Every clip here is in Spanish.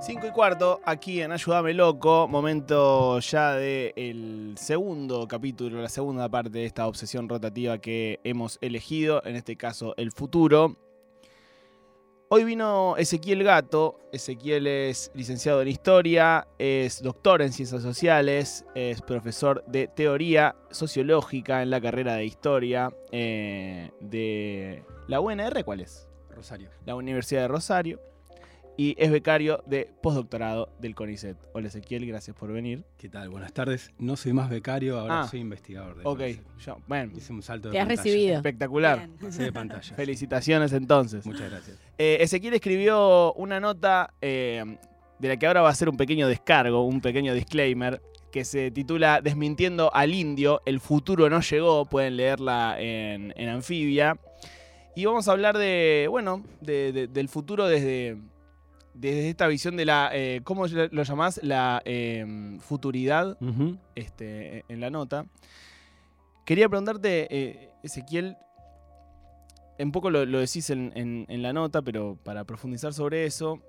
5 y cuarto, aquí en Ayúdame Loco, momento ya del segundo capítulo, la segunda parte de esta obsesión rotativa que hemos elegido, en este caso el futuro. Hoy vino Ezequiel Gato, Ezequiel es licenciado en Historia, es doctor en Ciencias Sociales, es profesor de Teoría Sociológica en la carrera de Historia eh, de la UNR, ¿cuál es? Rosario. La Universidad de Rosario y es becario de postdoctorado del CONICET. Hola Ezequiel, gracias por venir. ¿Qué tal? Buenas tardes. No soy más becario, ahora Ah. soy investigador. del Ok, yo- bueno, Hice un salto de Te has pantalla. recibido. espectacular. Pasé de pantalla. Felicitaciones entonces. Muchas gracias. Eh, Ezequiel escribió una nota eh, de la que ahora va a ser un pequeño descargo, un pequeño disclaimer, que se titula Desmintiendo al indio, el futuro no llegó, pueden leerla en, en Anfibia. Y vamos a hablar de, bueno, de- de- del futuro desde, desde esta visión de la, eh, ¿cómo lo llamás? La eh, futuridad este, en la nota. Quería preguntarte, eh, Ezequiel, un poco lo, lo decís en, en- en la nota, pero para profundizar sobre eso,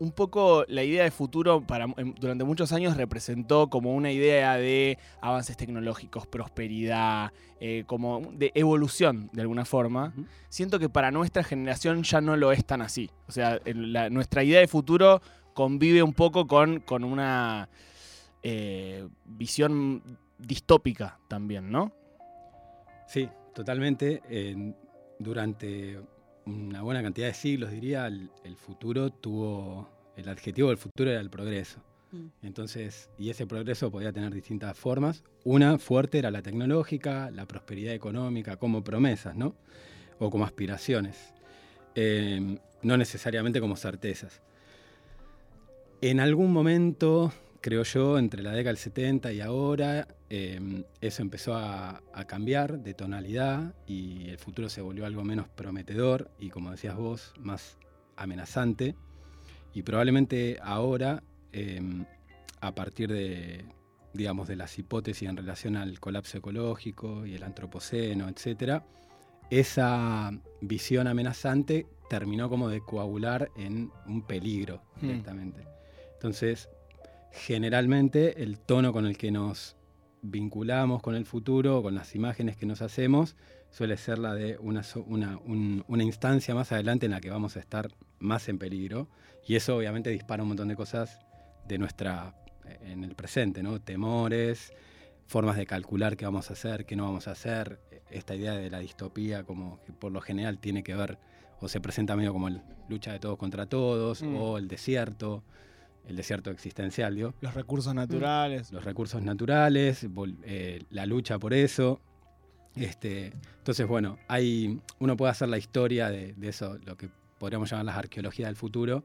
un poco la idea de futuro para, durante muchos años representó como una idea de avances tecnológicos, prosperidad, eh, como de evolución de alguna forma. Siento que para nuestra generación ya no lo es tan así. O sea, la- nuestra idea de futuro convive un poco con, con una eh, visión distópica también, ¿no? Sí, totalmente. En- durante una buena cantidad de siglos, diría, el, el futuro tuvo. El adjetivo del futuro era el progreso. Mm. Entonces, y ese progreso podía tener distintas formas. Una fuerte era la tecnológica, la prosperidad económica, como promesas, ¿no? O como aspiraciones. Eh, no necesariamente como certezas. En algún momento, creo yo, entre la década del 70 y ahora, eh, eso empezó a, a cambiar de tonalidad y el futuro se volvió algo menos prometedor y, como decías vos, más amenazante. Y probablemente ahora, eh, a partir de, digamos, de las hipótesis en relación al colapso ecológico y el antropoceno, etcétera, esa visión amenazante terminó como de coagular en un peligro Hmm. directamente. Entonces, generalmente el tono con el que nos vinculamos con el futuro, con las imágenes que nos hacemos, suele ser la de una, una, un- una instancia más adelante en la que vamos a estar más en peligro. Y eso obviamente dispara un montón de cosas de nuestra, en el presente, ¿no? Temores, formas de calcular qué vamos a hacer, qué no vamos a hacer. Esta idea de la distopía como que por lo general tiene que ver o se presenta medio como el lucha de todos contra todos Mm. o el desierto, el desierto existencial, digo Los recursos naturales. los recursos naturales, eh, la lucha por eso. Este, entonces, bueno, hay, uno puede hacer la historia de, de eso, lo que podríamos llamar las arqueologías del futuro,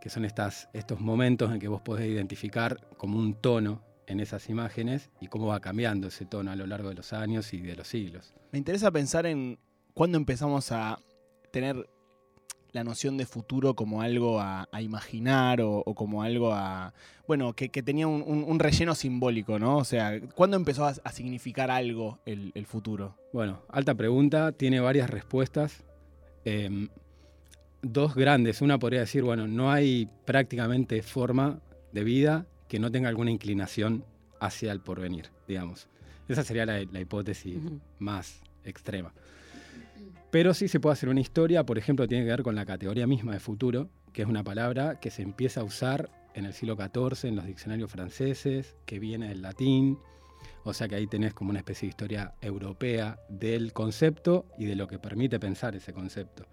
que son estas, estos momentos en que vos podés identificar como un tono en esas imágenes y cómo va cambiando ese tono a lo largo de los años y de los siglos. Me interesa pensar en cuándo empezamos a tener la noción de futuro como algo a, a imaginar o, o como algo a. Bueno, que, que tenía un, un- un relleno simbólico, ¿no? O sea, ¿cuándo empezó a, a significar algo el, el futuro? Bueno, alta pregunta, tiene varias respuestas. Em, dos grandes. Una podría decir, bueno, no hay prácticamente forma de vida que no tenga alguna inclinación hacia el porvenir, digamos. Esa sería la, la hipótesis más extrema. Pero sí se puede hacer una historia, por ejemplo, tiene que ver con la categoría misma de futuro, que es una palabra que se empieza a usar en el siglo XIV en los diccionarios franceses, que viene del latín, o sea que ahí tenés como una especie de historia europea del concepto y de lo que permite pensar ese concepto.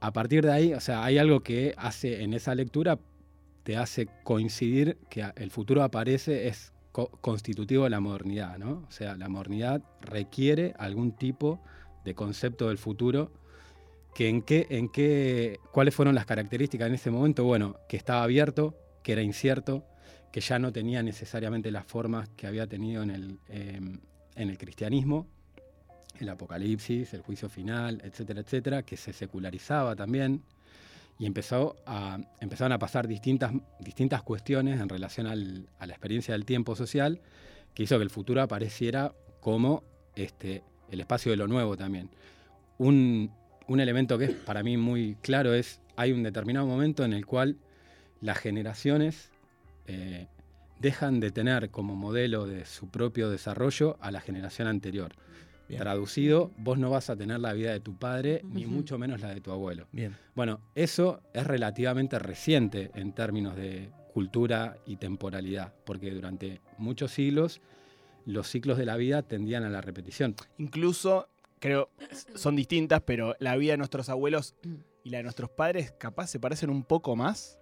A partir de ahí, o sea, hay algo que hace en esa lectura, te hace coincidir que el futuro aparece, es co- constitutivo de la modernidad, ¿no? O sea, la modernidad requiere algún tipo de concepto del futuro que en qué, en qué, cuáles fueron las características en ese momento, bueno, que estaba abierto, que era incierto, que ya no tenía necesariamente las formas que había tenido en el, eh, en el cristianismo, el apocalipsis, el juicio final, etcétera, etcétera, que se secularizaba también y empezó a, empezaron a pasar distintas, distintas cuestiones en relación al- a la experiencia del tiempo social que hizo que el futuro apareciera como este, el espacio de lo nuevo también. Un, un elemento que es para mí muy claro es, hay un determinado momento en el cual las generaciones eh, dejan de tener como modelo de su propio desarrollo a la generación anterior. Traducido, vos no vas a tener la vida de tu padre, ni mucho menos la de tu abuelo. Bien. Bueno, eso es relativamente reciente en términos de cultura y temporalidad, porque durante muchos siglos los ciclos de la vida tendían a la repetición. Incluso, creo, son distintas, pero la vida de nuestros abuelos y la de nuestros padres capaz se parecen un poco más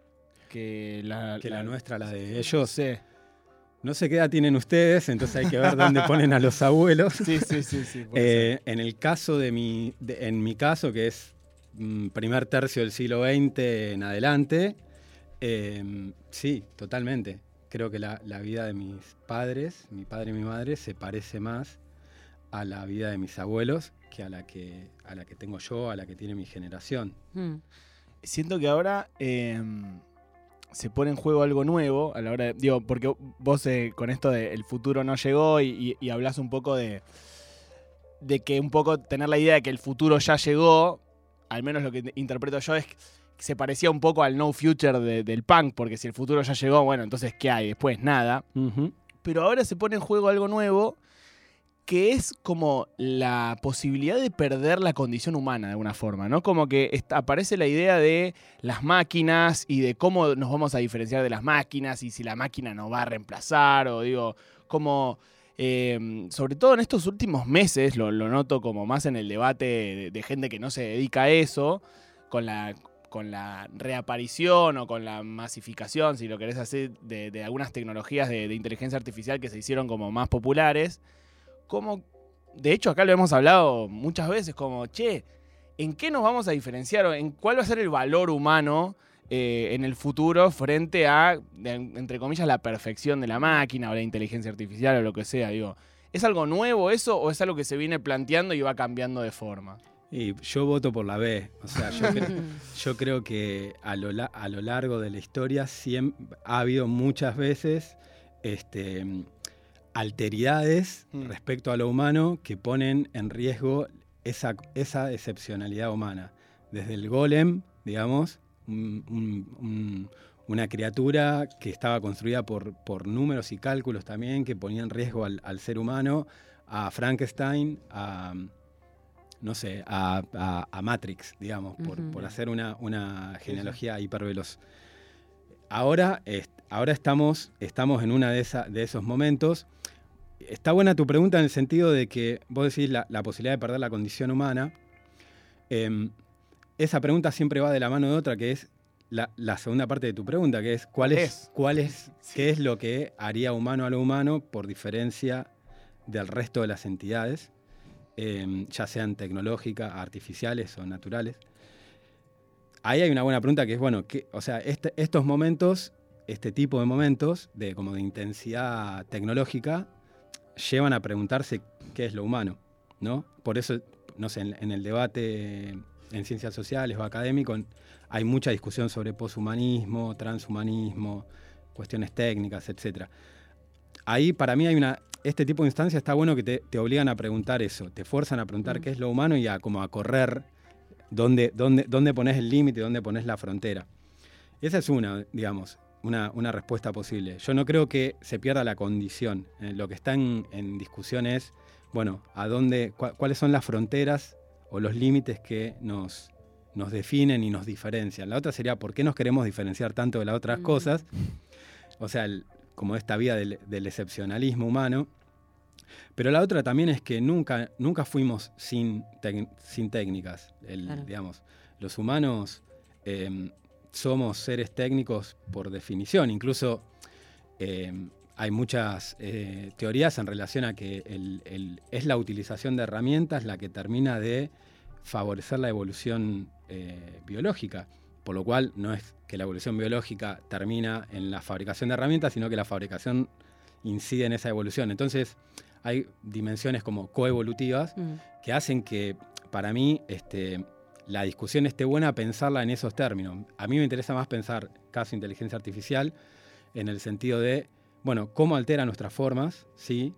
que la, que la, nuestra, la de ellos. Sí. No sé qué edad tienen ustedes, entonces hay que ver dónde ponen a los abuelos. Sí, sí, sí. sí eh, en el caso de mi, en mi caso, que es mm, primer tercio del siglo XX en adelante, em, sí, totalmente. Creo que la, vida de mis padres, mi padre y mi madre, se parece más a la vida de mis abuelos que a la que, a la que tengo yo, a la que tiene mi generación. Hmm. Siento que ahora em, se pone en juego algo nuevo a la hora de, digo, porque vos eh, con esto de el futuro no llegó y, hablas un poco de, de que un poco tener la idea de que el futuro ya llegó, al menos lo que interpreto yo es que se parecía un poco al no future del punk, porque si el futuro ya llegó, bueno, entonces ¿qué hay? Después nada. Pero ahora se pone en juego algo nuevo que es como la posibilidad de perder la condición humana de alguna forma, ¿no? Como que aparece la idea de las máquinas y de cómo nos vamos a diferenciar de las máquinas y si la máquina nos va a reemplazar o digo, como... Em, sobre todo en estos últimos meses, lo, noto como más en el debate de, gente que no se dedica a eso, con la, con la reaparición o con la masificación, si lo querés hacer, de, algunas tecnologías de, inteligencia artificial que se hicieron como más populares, como, de hecho acá lo hemos hablado muchas veces, como, che, ¿en qué nos vamos a diferenciar o en cuál va a ser el valor humano eh, en el futuro frente a, entre comillas, la perfección de la máquina o la inteligencia artificial o lo que sea? Digo, ¿es algo nuevo eso o es algo que se viene planteando y va cambiando de forma? Y yo voto por la B. O sea, yo, creo, que a lo, a lo, largo de la historia ha habido muchas veces este, alteridades mm. respecto a lo humano que ponen en riesgo esa, esa excepcionalidad humana. Desde el golem, digamos, una criatura que estaba construida por, por, números y cálculos también, que ponía en riesgo al, ser humano, a Frankenstein, a, no sé, a, Matrix, digamos, por, hacer una, una genealogía hiperveloz. Ahora, ahora estamos, estamos en uno de, de esos momentos. Está buena tu pregunta en el sentido de que vos decís la, posibilidad de perder la condición humana. Em, esa pregunta siempre va de la mano de otra, que es la, segunda parte de tu pregunta, que es cuál es, cuál es qué es lo que haría humano a lo humano por diferencia del resto de las entidades, em, ya sean tecnológicas, artificiales o naturales. Ahí hay una buena pregunta que es, bueno, o sea, este, estos momentos, este tipo de momentos de, como de intensidad tecnológica, llevan a preguntarse qué es lo humano, ¿no? Por eso, no sé, en, el debate en ciencias sociales o académico hay mucha discusión sobre poshumanismo, transhumanismo, cuestiones técnicas, etc. Ahí para mí hay una, este tipo de instancias está bueno que te, obligan a preguntar eso, te fuerzan a preguntar mm. qué es lo humano y a como a correr dónde, dónde, dónde pones el límite, dónde pones la frontera. Esa es una, digamos una, respuesta posible. Yo no creo que se pierda la condición. Eh, lo que está en, discusión es, bueno, a dónde, cuáles son las fronteras o los límites que nos, nos definen y nos diferencian. La otra sería, ¿por qué nos queremos diferenciar tanto de las otras cosas? O sea, como esta vía del, excepcionalismo humano. Pero la otra también es que nunca, nunca fuimos sin, sin técnicas. digamos, los humanos em, somos seres técnicos por definición. Incluso eh, hay muchas eh, teorías en relación a que es la utilización de herramientas la que termina de favorecer la evolución eh, biológica. Por lo cual no es que la evolución biológica termina en la fabricación de herramientas, sino que la fabricación incide en esa evolución. Entonces hay dimensiones como coevolutivas mm. que hacen que para mí este, la discusión esté buena, pensarla en esos términos. A mí me interesa más pensar caso inteligencia artificial en el sentido de, bueno, cómo altera nuestras formas, ¿sí?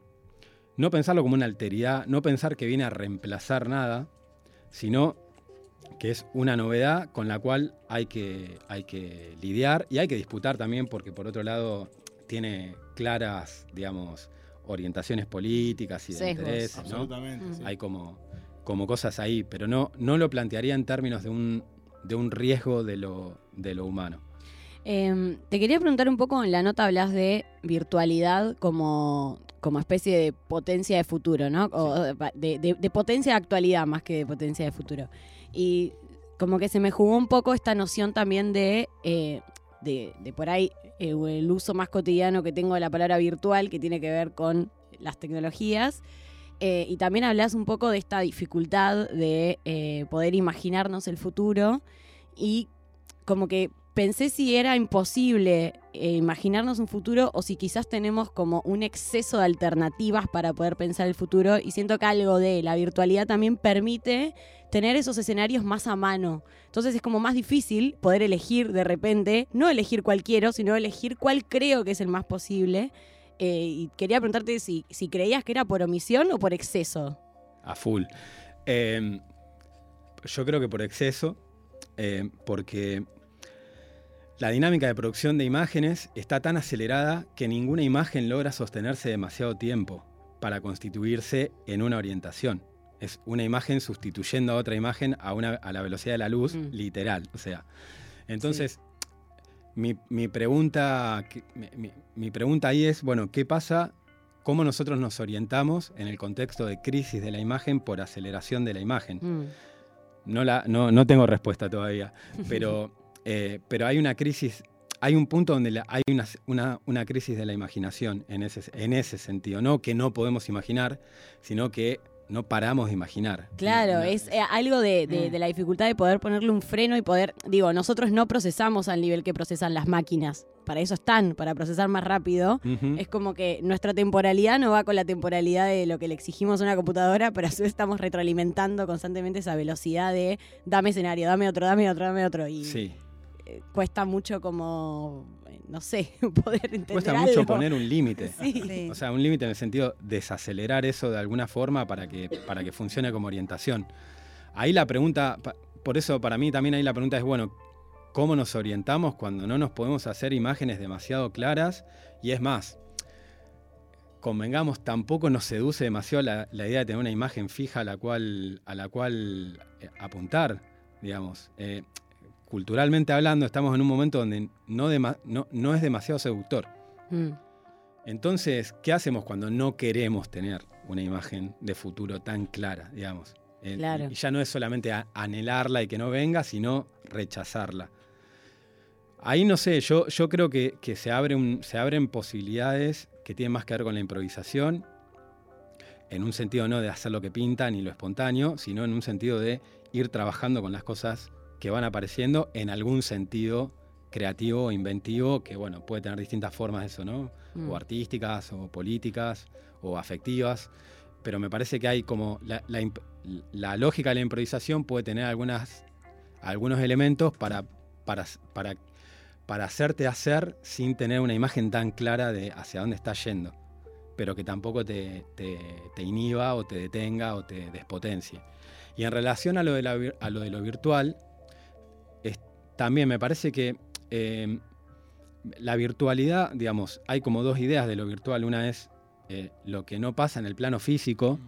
No pensarlo como una alteridad, no pensar que viene a reemplazar nada, sino que es una novedad con la cual hay que, hay que lidiar y hay que disputar también porque por otro lado tiene claras, digamos, orientaciones políticas y de Sesgos. intereses, ¿no? Absolutamente. Sí. Hay como, como cosas ahí, pero no, no lo plantearía en términos de un, de un riesgo de lo, de lo humano. Em, te quería preguntar un poco, en la nota hablas de virtualidad como, como especie de potencia de futuro, ¿no? O de, de- de potencia de actualidad más que de potencia de futuro. Y como que se me jugó un poco esta noción también de, eh, de, por ahí eh, el uso más cotidiano que tengo de la palabra virtual, que tiene que ver con las tecnologías. Eh, y también hablas un poco de esta dificultad de eh, poder imaginarnos el futuro y como que pensé si era imposible imaginarnos un futuro o si quizás tenemos como un exceso de alternativas para poder pensar el futuro y siento que algo de la virtualidad también permite tener esos escenarios más a mano. Entonces es como más difícil poder elegir de repente, no elegir cuál quiero, sino elegir cuál creo que es el más posible. Eh, y quería preguntarte si, si creías que era por omisión o por exceso. A full. Eh, yo creo que por exceso, eh, porque la dinámica de producción de imágenes está tan acelerada que ninguna imagen logra sostenerse demasiado tiempo para constituirse en una orientación. Es una imagen sustituyendo a otra imagen a, una, a la velocidad de la luz, Mm. literal. O sea, entonces, mi, mi pregunta, mi, mi- mi pregunta ahí es, bueno, ¿qué pasa? ¿Cómo nosotros nos orientamos en el contexto de crisis de la imagen por aceleración de la imagen? Mm. No, la, no, no tengo respuesta todavía, pero, eh, pero hay una crisis, hay un punto donde la- hay una, una- una crisis de la imaginación en ese, en ese sentido. No que no podemos imaginar, sino que no paramos de imaginar. Claro, es eh, algo de, de- Mm. de la dificultad de poder ponerle un freno y poder, digo, nosotros no procesamos al nivel que procesan las máquinas. Para eso están, para procesar más rápido. Es como que nuestra temporalidad no va con la temporalidad de lo que le exigimos a una computadora, pero a su vez estamos retroalimentando constantemente esa velocidad de dame escenario, dame otro, dame otro, dame otro. Y Sí, cuesta mucho como, no sé, poder entender cuesta algo. mucho poner un límite. Sí. Sí. O sea, un límite en el sentido de desacelerar eso de alguna forma para que, para que funcione como orientación. Ahí la pregunta, por eso para mí también ahí la pregunta es, bueno, ¿cómo nos orientamos cuando no nos podemos hacer imágenes demasiado claras? Y es más, convengamos, tampoco nos seduce demasiado la, la idea de tener una imagen fija a la cual, a la cual eh, apuntar, digamos. Eh, culturalmente hablando, estamos en un momento donde no, dema- no, no es demasiado seductor. Mm. Entonces, ¿qué hacemos cuando no queremos tener una imagen de futuro tan clara, digamos? Eh, Claro. Y ya no es solamente anhelarla y que no venga, sino rechazarla. Ahí no sé, yo, yo creo que, que se, abre un- se abren posibilidades que tienen más que ver con la improvisación, en un sentido no de hacer lo que pinta ni lo espontáneo, sino en un sentido de ir trabajando con las cosas que van apareciendo en algún sentido creativo o inventivo, que bueno, puede tener distintas formas eso, ¿no? Mm. o artísticas, o políticas, o afectivas, pero me parece que hay como la, la la lógica de la improvisación puede tener algunas, algunos elementos para, para, para, para hacerte hacer sin tener una imagen tan clara de hacia dónde estás yendo, pero que tampoco te, te, te inhiba o te detenga o te despotencie. Y en relación a lo de, la a lo, de lo virtual, también me parece que eh, la virtualidad, digamos, hay como dos ideas de lo virtual. Una es eh, lo que no pasa en el plano físico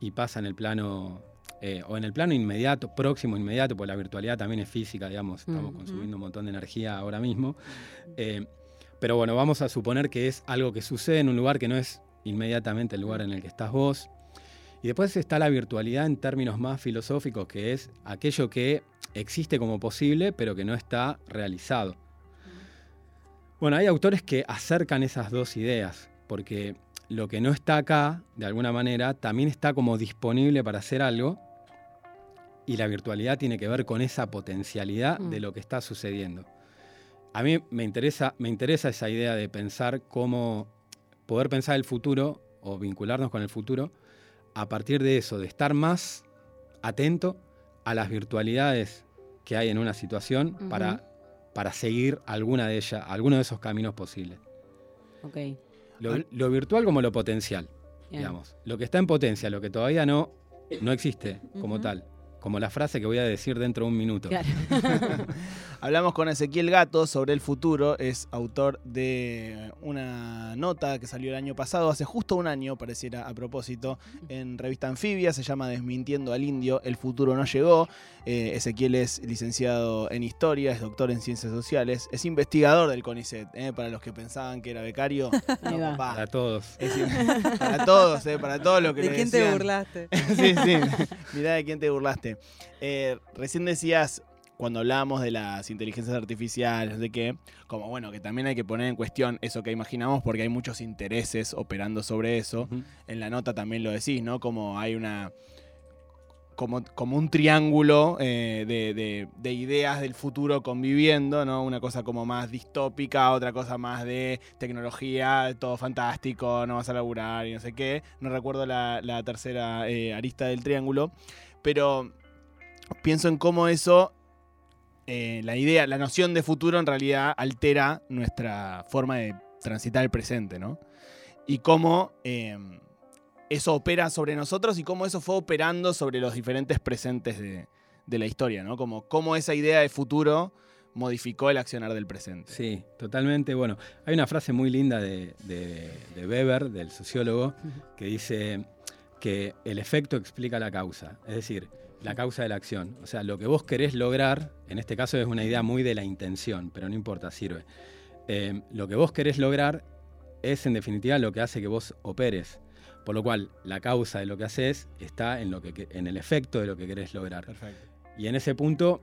y pasa en el plano, eh, o en el plano inmediato, próximo, inmediato, porque la virtualidad también es física, digamos, estamos Mm. consumiendo un montón de energía ahora mismo. Eh, pero bueno, vamos a suponer que es algo que sucede en un lugar que no es inmediatamente el lugar en el que estás vos. Y después está la virtualidad en términos más filosóficos, que es aquello que existe como posible, pero que no está realizado. Bueno, hay autores que acercan esas dos ideas, porque lo que no está acá, de alguna manera, también está como disponible para hacer algo, y la virtualidad tiene que ver con esa potencialidad Mm. de lo que está sucediendo. A mí me interesa, me interesa esa idea de pensar cómo poder pensar el futuro o vincularnos con el futuro a partir de eso, de estar más atento a las virtualidades que hay en una situación para, para seguir alguna de ellas, alguno de esos caminos posibles. Ok. Lo, lo virtual como lo potencial, digamos. Lo que está en potencia, lo que todavía no, no existe como tal. Como la frase que voy a decir dentro de un minuto. Claro. Hablamos con Ezequiel Gato sobre el futuro, es autor de una nota que salió el año pasado, hace justo un año, pareciera a propósito, en revista Anfibia, se llama Desmintiendo al Indio, el futuro no llegó. Eh, Ezequiel es licenciado en Historia, es doctor en Ciencias Sociales, es investigador del CONICET, eh, para los que pensaban que era becario, no, va. papá, Para todos. es para todos, eh, para todos los que ¿De quién te burlaste? sí, sí. Mirá de quién te burlaste. Eh, recién decías, cuando hablábamos de las inteligencias artificiales, de qué, como bueno, que también hay que poner en cuestión eso que imaginamos porque hay muchos intereses operando sobre eso. En la nota también lo decís, ¿no? Como hay una. Como, como un triángulo eh, de, de- de ideas del futuro conviviendo, ¿no? Una cosa como más distópica, otra cosa más de tecnología, todo fantástico, no vas a laburar y no sé qué. No recuerdo la, la tercera eh, arista del triángulo, pero pienso en cómo eso, eh, la idea, la noción de futuro en realidad altera nuestra forma de transitar el presente, ¿no? Y cómo eh, eso opera sobre nosotros y cómo eso fue operando sobre los diferentes presentes de, de la historia, ¿no? Como cómo esa idea de futuro modificó el accionar del presente. Sí, totalmente. Bueno, hay una frase muy linda de, de- de Weber, del sociólogo, que dice que el efecto explica la causa, es decir, la causa de la acción. O sea, lo que vos querés lograr, en este caso es una idea muy de la intención, pero no importa, sirve. Eh, lo que vos querés lograr es en definitiva lo que hace que vos operes. Por lo cual, la causa de lo que haces está en, lo que, en el efecto de lo que querés lograr. Perfecto. Y en ese punto,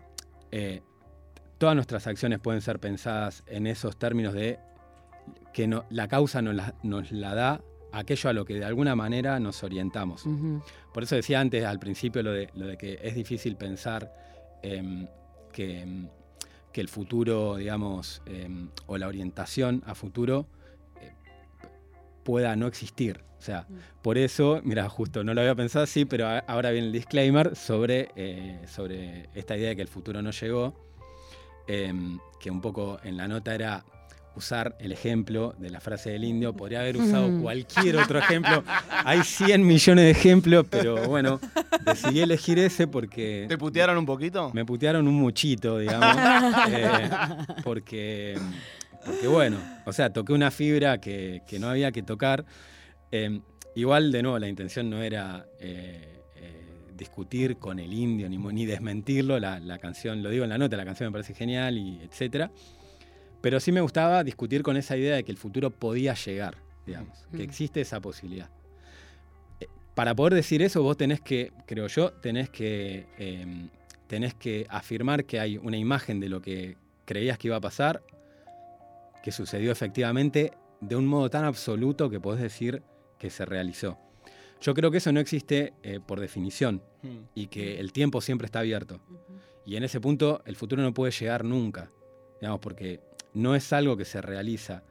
eh, todas nuestras acciones pueden ser pensadas en esos términos de que no- la causa nos la, nos la da aquello a lo que de alguna manera nos orientamos. Por eso decía antes, al principio, lo de, lo de que es difícil pensar em, que, em, que el futuro, digamos, em, o la orientación a futuro eh, pueda no existir. O sea, Mm. por eso, mira, justo no lo había pensado así, pero a- ahora viene el disclaimer sobre, eh, sobre esta idea de que el futuro no llegó, que un poco en la nota era usar el ejemplo de la frase del indio, podría haber usado Mm. cualquier otro ejemplo, hay 100 millones de ejemplos, pero bueno, decidí elegir ese porque ¿Te putearon un poquito? me putearon un muchito, digamos, eh, porque, porque bueno, o sea, toqué una fibra que, que no había que tocar. Eh, igual, de nuevo, la intención no era eh, eh, discutir con el indio ni, ni desmentirlo. La, la canción, lo digo en la nota, la canción me parece genial y etcétera. Pero sí me gustaba discutir con esa idea de que el futuro podía llegar, digamos, que existe esa posibilidad. Eh, Para poder decir eso, vos tenés que, creo yo, tenés que, eh, tenés que afirmar que hay una imagen de lo que creías que iba a pasar, que sucedió efectivamente, de un modo tan absoluto que podés decir que se realizó. Yo creo que eso no existe eh, por definición Hmm. y que el tiempo siempre está abierto. Y en ese punto el futuro no puede llegar nunca, digamos, porque no es algo que se realiza.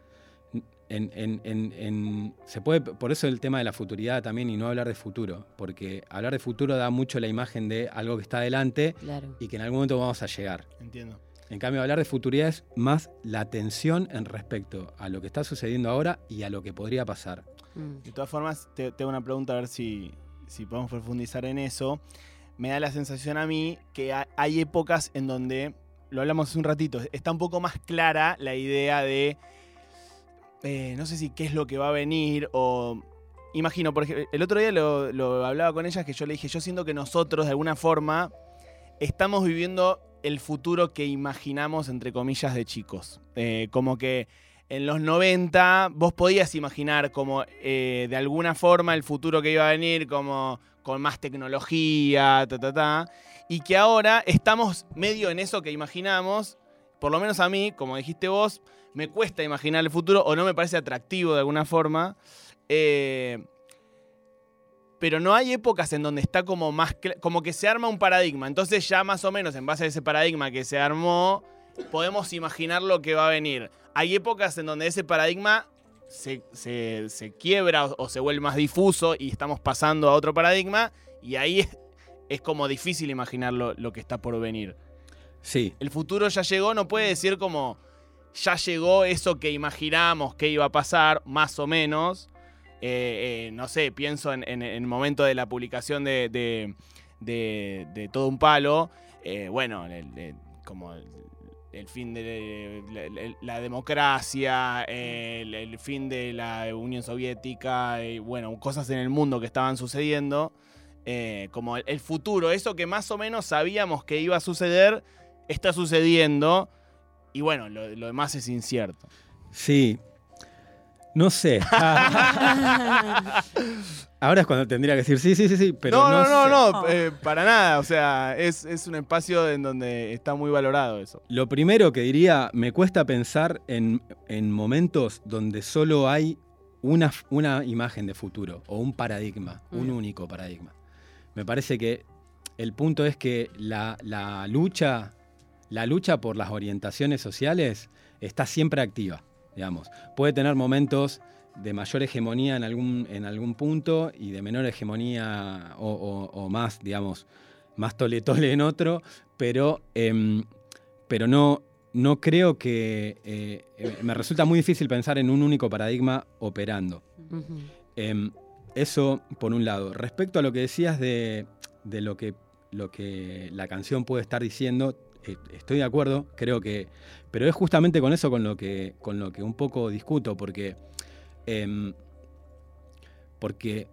En- en- en- en- se puede, por eso el tema de la futuridad también y no hablar de futuro, porque hablar de futuro da mucho la imagen de algo que está adelante Claro. y que en algún momento vamos a llegar. Entiendo. En cambio, hablar de futuridad es más la atención en respecto a lo que está sucediendo ahora y a lo que podría pasar. Mm. De todas formas, te, te hago una pregunta a ver si, si podemos profundizar en eso. Me da la sensación a mí que ha- hay épocas en donde, lo hablamos hace un ratito, está un poco más clara la idea de, eh, no sé si qué es lo que va a venir o... Imagino, por ejemplo, el otro día lo, lo hablaba con ellas que yo le dije, yo siento que nosotros de alguna forma estamos viviendo el futuro que imaginamos, entre comillas, de chicos. Eh, como que en los 90 vos podías imaginar como eh, de alguna forma el futuro que iba a venir, como con más tecnología, ta, ta, ta, y que ahora estamos medio en eso que imaginamos, por lo menos a mí, como dijiste vos, me cuesta imaginar el futuro o no me parece atractivo de alguna forma. eh, pero no hay épocas en donde está como más como que se arma un paradigma. Entonces ya más o menos en base a ese paradigma que se armó, podemos imaginar lo que va a venir. Hay épocas en donde ese paradigma se, se- se quiebra o, o se vuelve más difuso y estamos pasando a otro paradigma y ahí es, como difícil imaginar lo, lo que está por venir. Sí, El futuro ya llegó, no puede decir como ya llegó eso que imaginamos que iba a pasar, más o menos. Eh, eh, no sé, pienso en, en- en el momento de la publicación de, de- de, de todo un palo, eh, bueno, el- el- como el, el fin de la, democracia, el, el fin de la Unión Soviética, y bueno, cosas en el mundo que estaban sucediendo, eh, como el, el futuro, eso que más o menos sabíamos que iba a suceder, está sucediendo, y bueno, lo, lo demás es incierto. Sí. No sé. Ahora es cuando tendría que decir sí, sí, sí, sí, pero no, no, no, no, sé. no, eh, para nada. O sea, es, es un espacio en donde está muy valorado eso. Lo primero que diría, me cuesta pensar en, en momentos donde solo hay una, una imagen de futuro o un paradigma, un único paradigma. Me parece que el punto es que la, la lucha, la lucha por las orientaciones sociales está siempre activa, digamos. Puede tener momentos de mayor hegemonía en algún, en algún punto y de menor hegemonía o, o- o más, digamos, más tole tole en otro, pero, em, pero no, no creo que... eh, eh, me resulta muy difícil pensar en un único paradigma operando. Eso por un lado. Respecto a lo que decías de, de lo, que, lo que la canción puede estar diciendo, eh, estoy de acuerdo, creo que. Pero es justamente con eso con lo que, con lo que un poco discuto, porque. em, porque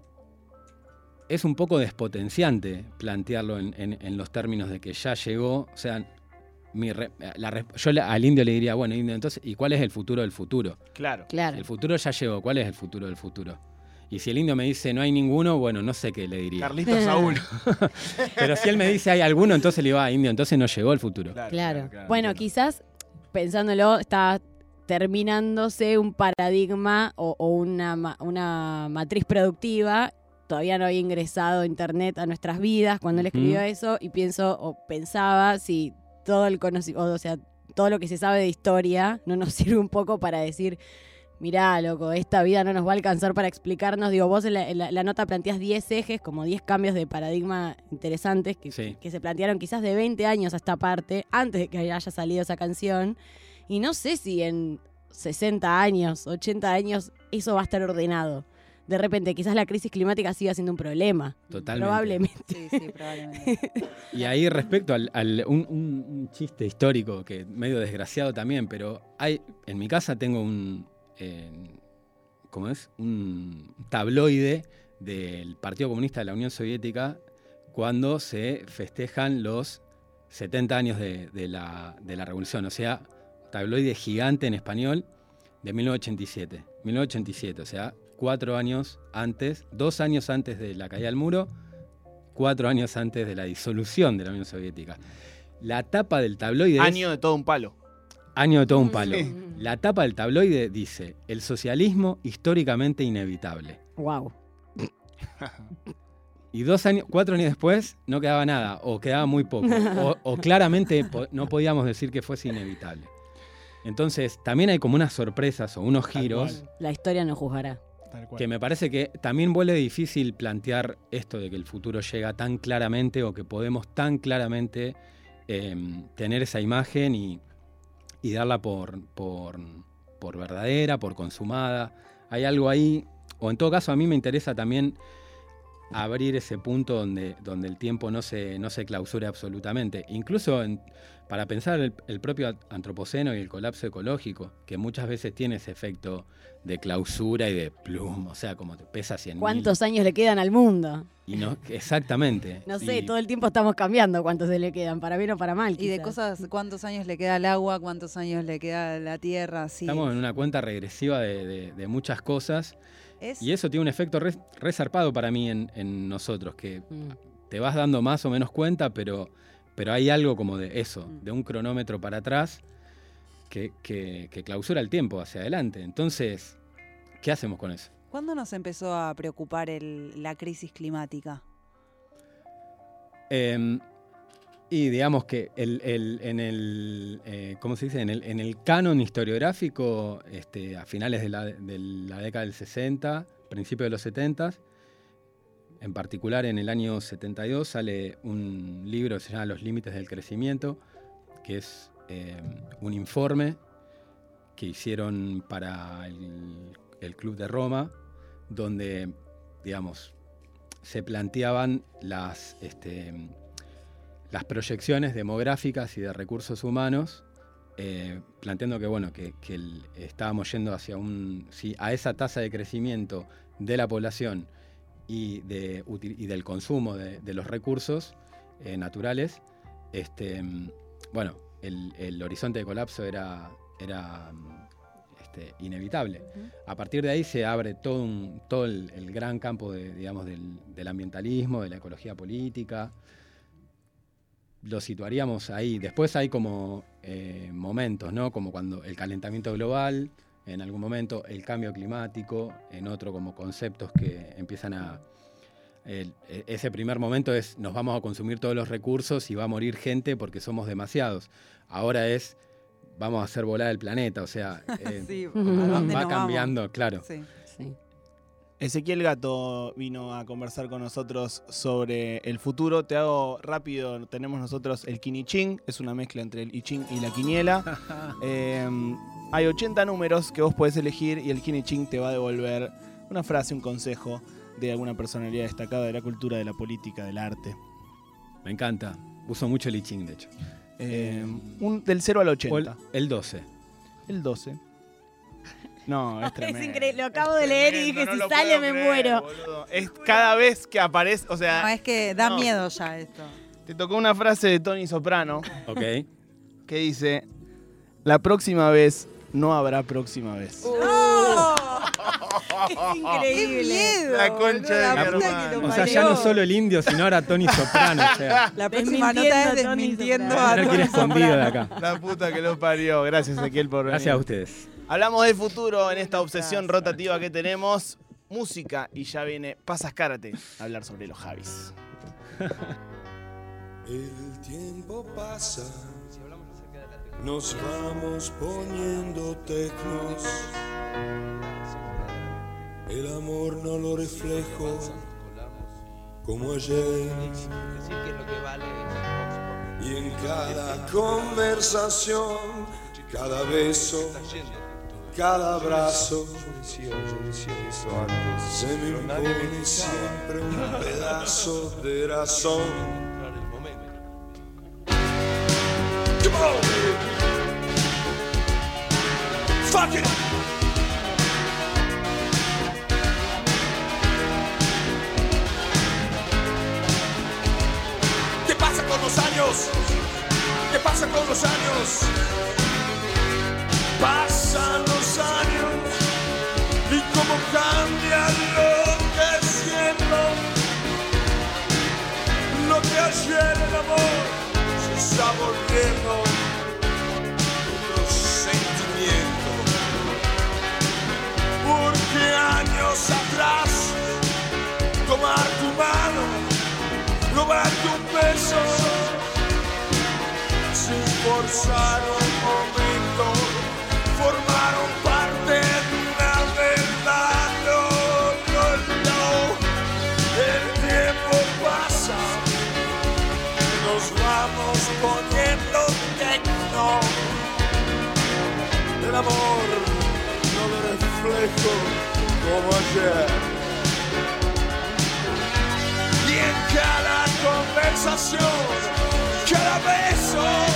es un poco despotenciante plantearlo en, en- en los términos de que ya llegó. O sea, mi re- la yo al indio le diría, bueno, indio, entonces, ¿y cuál es el futuro del futuro? Claro. Claro. El futuro ya llegó. ¿Cuál es el futuro del futuro? Y si el indio me dice no hay ninguno, bueno, no sé qué le diría. Carlitos Saúl. Pero si él me dice hay alguno, entonces le digo, ah, indio, entonces no llegó el futuro. Claro. bueno, quizás pensándolo, está terminándose un paradigma o, o una, una matriz productiva. Todavía no había ingresado Internet a nuestras vidas cuando él escribió eso y pienso o pensaba si todo el conocimiento, o sea, todo lo que se sabe de historia no nos sirve un poco para decir, mirá, loco, esta vida no nos va a alcanzar para explicarnos. Digo, vos en la, en la- la nota planteas 10 ejes, como 10 cambios de paradigma interesantes que, Sí. que se plantearon quizás de 20 años a esta parte, antes de que haya salido esa canción. Y no sé si en 60 años, 80 años, eso va a estar ordenado. De repente, quizás la crisis climática siga siendo un problema. Totalmente. Probablemente. Sí, sí, probablemente. Y ahí respecto al, al- un, un- un chiste histórico que medio desgraciado también, pero hay en mi casa tengo un eh, ¿cómo es? Un tabloide del Partido Comunista de la Unión Soviética cuando se festejan los 70 años de, de la, de la revolución, o sea, tabloide gigante en español de 1987. 1987, o sea, cuatro años antes, dos años antes de la caída del muro, cuatro años antes de la disolución de la Unión Soviética. La tapa del tabloide es- Año de todo un palo. Año de todo un palo. Sí. La tapa del tabloide dice, el socialismo históricamente inevitable. Wow. Y dos años, cuatro años después no quedaba nada, o quedaba muy poco, o, o claramente po- no podíamos decir que fuese inevitable. Entonces, también hay como unas sorpresas o unos Tal giros cual. La historia nos juzgará. Tal cual. que me parece que también vuelve difícil plantear esto de que el futuro llega tan claramente o que podemos tan claramente eh, tener esa imagen y, y darla por, por, por verdadera, por consumada. Hay algo ahí, o en todo caso a mí me interesa también abrir ese punto donde, donde el tiempo no se, no se clausure absolutamente. Incluso en- para pensar el, el propio antropoceno y el colapso ecológico, que muchas veces tiene ese efecto de clausura y de plum, o sea, como te pesa 100 ¿Cuántos años le quedan al mundo? Y no, exactamente. No sé, Y- todo el tiempo estamos cambiando cuántos se le quedan, para bien o para mal. Y de cosas, cuántos años le queda al agua, cuántos años le queda a la tierra, sí. Estamos en una cuenta regresiva de, de- de muchas cosas Es, y eso tiene un efecto re, re zarpado para mí en, en nosotros, que Mm. te vas dando más o menos cuenta, pero, pero hay algo como de eso, Mm. de un cronómetro para atrás que, que- que clausura el tiempo hacia adelante. Entonces, ¿qué hacemos con eso? ¿Cuándo nos empezó a preocupar el- la crisis climática? Eh, y digamos que el, el- en el, eh, ¿cómo se dice? En el, en el canon historiográfico, este, a finales de la, de la década del 60, principios de los 70, en particular en el año 72 sale un libro que se llama Los Límites del Crecimiento, que es eh, un informe que hicieron para el, el Club de Roma, donde, digamos, se planteaban las, este, las proyecciones demográficas y de recursos humanos, eh, planteando que, bueno, que, que el- estábamos yendo hacia un, a esa tasa de crecimiento de la población y, de, uti- y del consumo de, de los recursos eh, naturales, este, bueno, el, el horizonte de colapso era, era este, inevitable. A partir de ahí se abre todo, un- todo el, el gran campo de, digamos, del, del ambientalismo, de la ecología política. Lo situaríamos ahí. Después hay como eh, momentos, ¿no? Como cuando el calentamiento global, en algún momento el cambio climático, en otro como conceptos que empiezan a... el- e- ese primer momento es nos vamos a consumir todos los recursos y va a morir gente porque somos demasiados. Ahora es vamos a hacer volar el planeta, o sea, eh, Sí, ¿a Ujú. dónde va cambiando, claro. Sí. Ezequiel Gato vino a conversar con nosotros sobre el futuro. Te hago rápido, tenemos nosotros el Kiniching, es una mezcla entre el I Ching y la quiniela. Eh, hay 80 números que vos podés elegir y el Kiniching te va a devolver una frase, un consejo de alguna personalidad destacada de la cultura, de la política, del arte. Me encanta. Uso mucho el I Ching, de hecho. Eh, un, del 0 al O el, 80. el 12. El 12. No, es Es tremendo. increíble, lo acabo Es de leer y dije, no si sale me creer, muero. boludo. Es cada vez que aparece, o sea, No, es que da no. miedo ya esto. te tocó una frase de Tony Soprano Ok. que dice, la próxima vez no habrá próxima vez. Es increíble. miedo! La concha de la puta que lo O sea, ya no solo el indio, sino ahora Tony Soprano. O sea, La próxima nota es Tony desmintiendo Soprano. a Tony escondido de Soprano. acá. La puta que lo parió. Gracias, Ezequiel, por venir. Gracias a ustedes. Hablamos de futuro en esta obsesión rotativa que tenemos. Música y ya viene Pasas Karate a hablar sobre los Javis. El tiempo pasa, nos vamos poniendo tecnos. El amor no lo reflejo como ayer. Y en cada conversación, cada beso, cada abrazo, se me impone siempre un pedazo de razón. ¿Qué pasa con los años? ¿Qué pasa con los años? Pasan los años y cómo cambia lo que siento. Lo que ayer el amor se está volviendo otro sentimiento. Porque años atrás, tomar tu mano, robarte un beso, sin forzar reflejo como ayer. Y en cada conversación, cada beso,